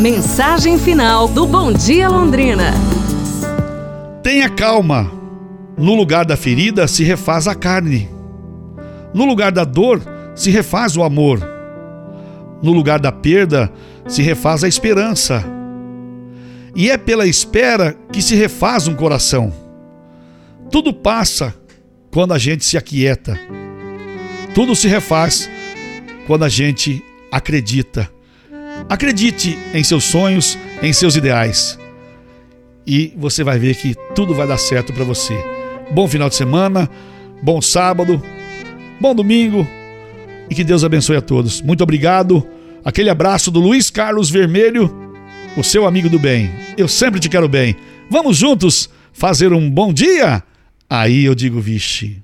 Mensagem final do Bom Dia Londrina. Tenha calma. No lugar da ferida se refaz a carne. No lugar da dor se refaz o amor. No lugar da perda se refaz a esperança. E é pela espera que se refaz um coração. Tudo passa quando a gente se aquieta. Tudo se refaz quando a gente acredita. Acredite em seus sonhos, em seus ideais. E você vai ver que tudo vai dar certo para você. Bom final de semana, bom sábado, bom domingo e que Deus abençoe a todos. Muito obrigado. Aquele abraço do Luiz Carlos Vermelho, o seu amigo do bem. Eu sempre te quero bem. Vamos juntos fazer um bom dia? Aí eu digo, vixe.